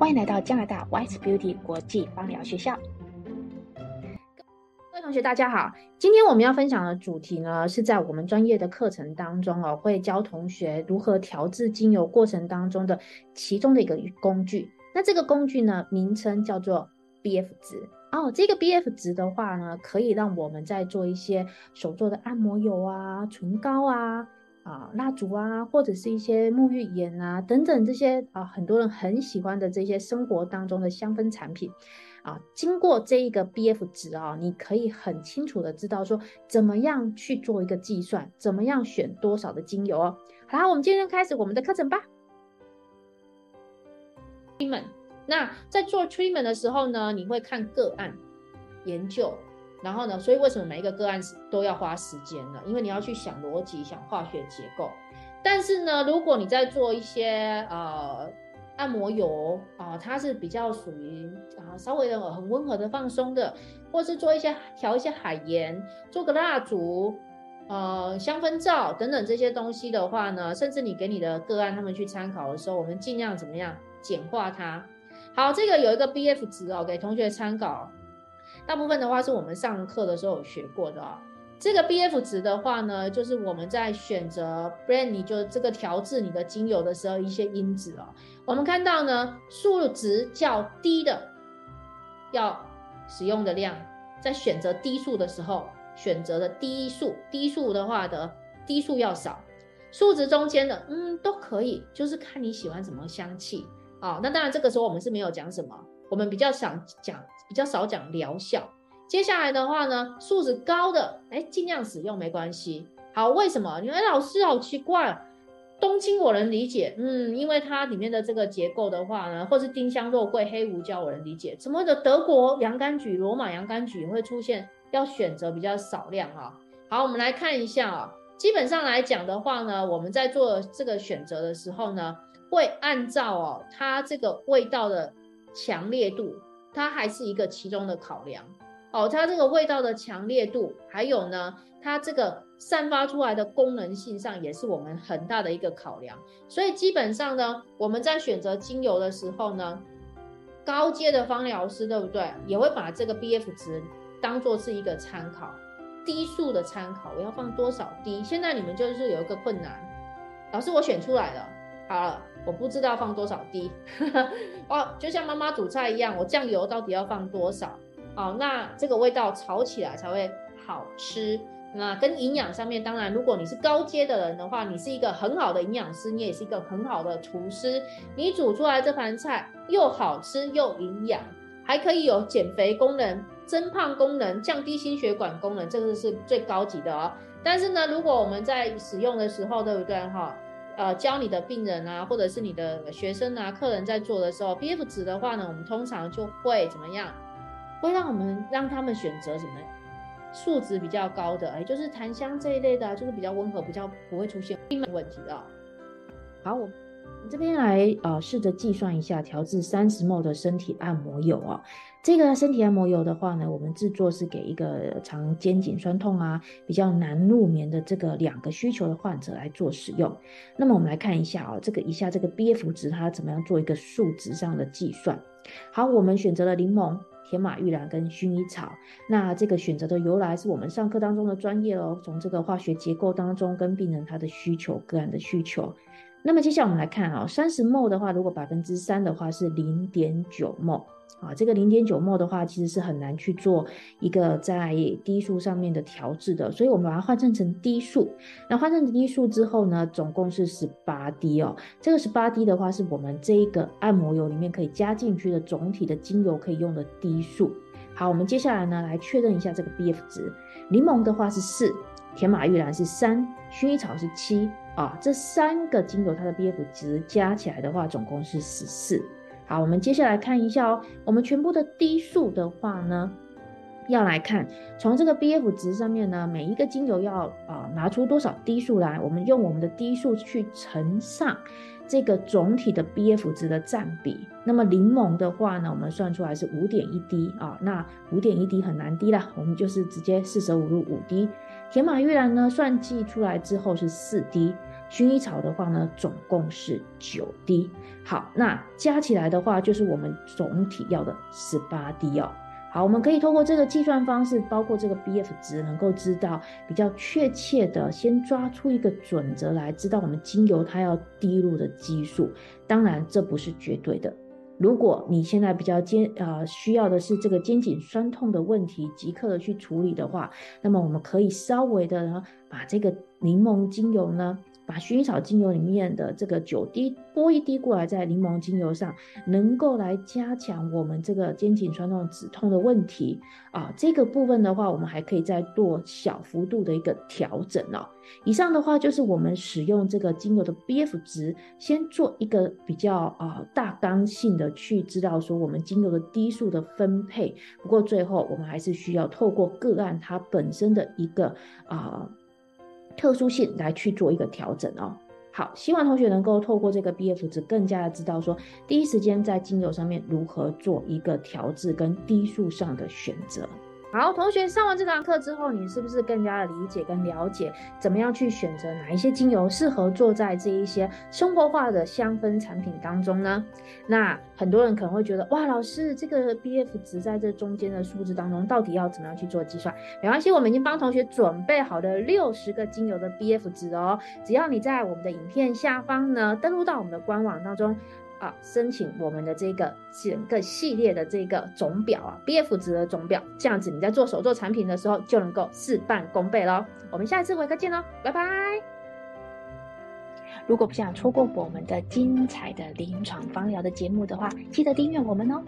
欢迎来到加拿大 White Beauty 国际芳疗学校。各位同学，大家好。今天我们要分享的主题呢，是在我们专业的课程当中哦，会教同学如何调制精油过程当中的其中的一个工具。那这个工具呢，名称叫做 BF 值哦。这个 BF 值的话呢，可以让我们在做一些手做的按摩油啊、唇膏啊。啊，蜡烛啊，或者是一些沐浴盐啊，等等这些啊，很多人很喜欢的这些生活当中的香氛产品啊，经过这一个 BF 值啊，你可以很清楚的知道说怎么样去做一个计算，怎么样选多少的精油哦。好啦，我们今天开始我们的课程吧。treatment，那在做 treatment 的时候呢，你会看个案研究。然后呢，所以为什么每一个个案都要花时间呢？因为你要去想逻辑、想化学结构。但是呢，如果你在做一些呃按摩油啊、它是比较属于啊、稍微的很温和的放松的，或是做一些调一些海盐，做个蜡烛，呃香氛皂等等这些东西的话呢，甚至你给你的个案他们去参考的时候，我们尽量怎么样简化它。好，这个有一个 BF 值哦，给同学参考。大部分的话是我们上课的时候有学过的哦。这个 BF 值的话呢，就是我们在选择 brand，你就这个调制你的精油的时候一些因子哦。我们看到呢，数值较低的要使用的量，在选择低数的时候选择的低数，低数的话的低数要少，数值中间的嗯都可以，就是看你喜欢什么香气啊。那当然这个时候我们是没有讲什么，我们比较想讲。比较少讲疗效，接下来的话呢，数值高的，哎，尽量使用没关系。好，为什么？因为老师好奇怪，冬青我能理解，嗯，因为它里面的这个结构的话呢，或是丁香、肉桂、黑胡椒我能理解。什么的德国洋甘菊、罗马洋甘菊会出现，要选择比较少量啊。好，我们来看一下啊，基本上来讲的话呢，我们在做这个选择的时候呢，会按照哦它这个味道的强烈度。它还是一个其中的考量哦，它这个味道的强烈度，还有呢，它这个散发出来的功能性上，也是我们很大的一个考量。所以基本上呢，我们在选择精油的时候呢，高阶的芳疗师对不对，也会把这个 BF 值当做是一个参考，低数的参考，我要放多少滴？现在你们就是有一个困难，老师我选出来了，好了。我不知道放多少滴，哦，就像妈妈煮菜一样，我酱油到底要放多少？哦，那这个味道炒起来才会好吃。那跟营养上面，当然，如果你是高阶的人的话，你是一个很好的营养师，你也是一个很好的厨师，你煮出来这盘菜又好吃又营养，还可以有减肥功能、增胖功能、降低心血管功能，这个是最高级的哦。但是呢，如果我们在使用的时候，对不对哈？呃，教你的病人啊，或者是你的学生啊、客人在做的时候，BF 值的话呢，我们通常就会怎么样？会让我们让他们选择什么数值比较高的，哎，就是檀香这一类的，就是比较温和，比较不会出现问题的。好，我。这边来呃，试着计算一下调制三十 ml 的身体按摩油啊。这个身体按摩油的话呢，我们制作是给一个常肩颈酸痛啊、比较难入眠的这个两个需求的患者来做使用。那么我们来看一下啊，这个一下这个 BF 值它怎么样做一个数值上的计算。好，我们选择了柠檬、甜马玉兰跟薰衣草。那这个选择的由来是我们上课当中的专业哦，从这个化学结构当中跟病人他的需求、个案的需求。那么接下来我们来看啊，三十 ml 的话，如果百分之三的话是零点九 ml 啊，这个零点九 ml 的话其实是很难去做一个在低数上面的调制的，所以我们把它换算成低数。那换算成低数之后呢，总共是十八滴哦。这个十八滴的话是我们这一个按摩油里面可以加进去的总体的精油可以用的滴数。好，我们接下来呢来确认一下这个 BF 值，柠檬的话是四，甜马玉兰是三，薰衣草是七。啊，这三个精油它的 BF 值加起来的话，总共是十四。好，我们接下来看一下哦，我们全部的滴数的话呢，要来看从这个 BF 值上面呢，每一个精油要啊拿出多少滴数来，我们用我们的滴数去乘上这个总体的 BF 值的占比。那么柠檬的话呢，我们算出来是五点一滴啊，那五点一滴很难滴啦，我们就是直接四舍五入五滴。铁马玉兰呢，算计出来之后是四滴。薰衣草的话呢，总共是九滴。好，那加起来的话，就是我们总体要的十八滴哦。好，我们可以通过这个计算方式，包括这个 BF 值，能够知道比较确切的，先抓出一个准则来，知道我们精油它要滴入的基数。当然，这不是绝对的。如果你现在比较肩呃需要的是这个肩颈酸痛的问题，即刻的去处理的话，那么我们可以稍微的呢，把这个柠檬精油呢。把薰衣草精油里面的这个九滴拨一滴过来，在柠檬精油上，能够来加强我们这个肩颈酸痛止痛的问题啊。这个部分的话，我们还可以再做小幅度的一个调整哦。以上的话就是我们使用这个精油的 BF 值，先做一个比较啊大纲性的去知道说我们精油的滴数的分配。不过最后我们还是需要透过个案它本身的一个啊。特殊性来去做一个调整哦。好，希望同学能够透过这个 BF 值，更加的知道说，第一时间在精油上面如何做一个调制跟低速上的选择。好，同学上完这堂课之后，你是不是更加的理解跟了解，怎么样去选择哪一些精油适合做在这一些生活化的香氛产品当中呢？那很多人可能会觉得，哇，老师，这个 BF 值在这中间的数字当中，到底要怎么样去做计算？没关系，我们已经帮同学准备好了六十个精油的 BF 值哦，只要你在我们的影片下方呢，登录到我们的官网当中。啊，申请我们的这个整个系列的这个总表啊，BF 值的总表，这样子你在做手作产品的时候就能够事半功倍喽。我们下一次回课见喽，拜拜。如果不想错过我们的精彩的临床方疗的节目的话，记得订阅我们哦。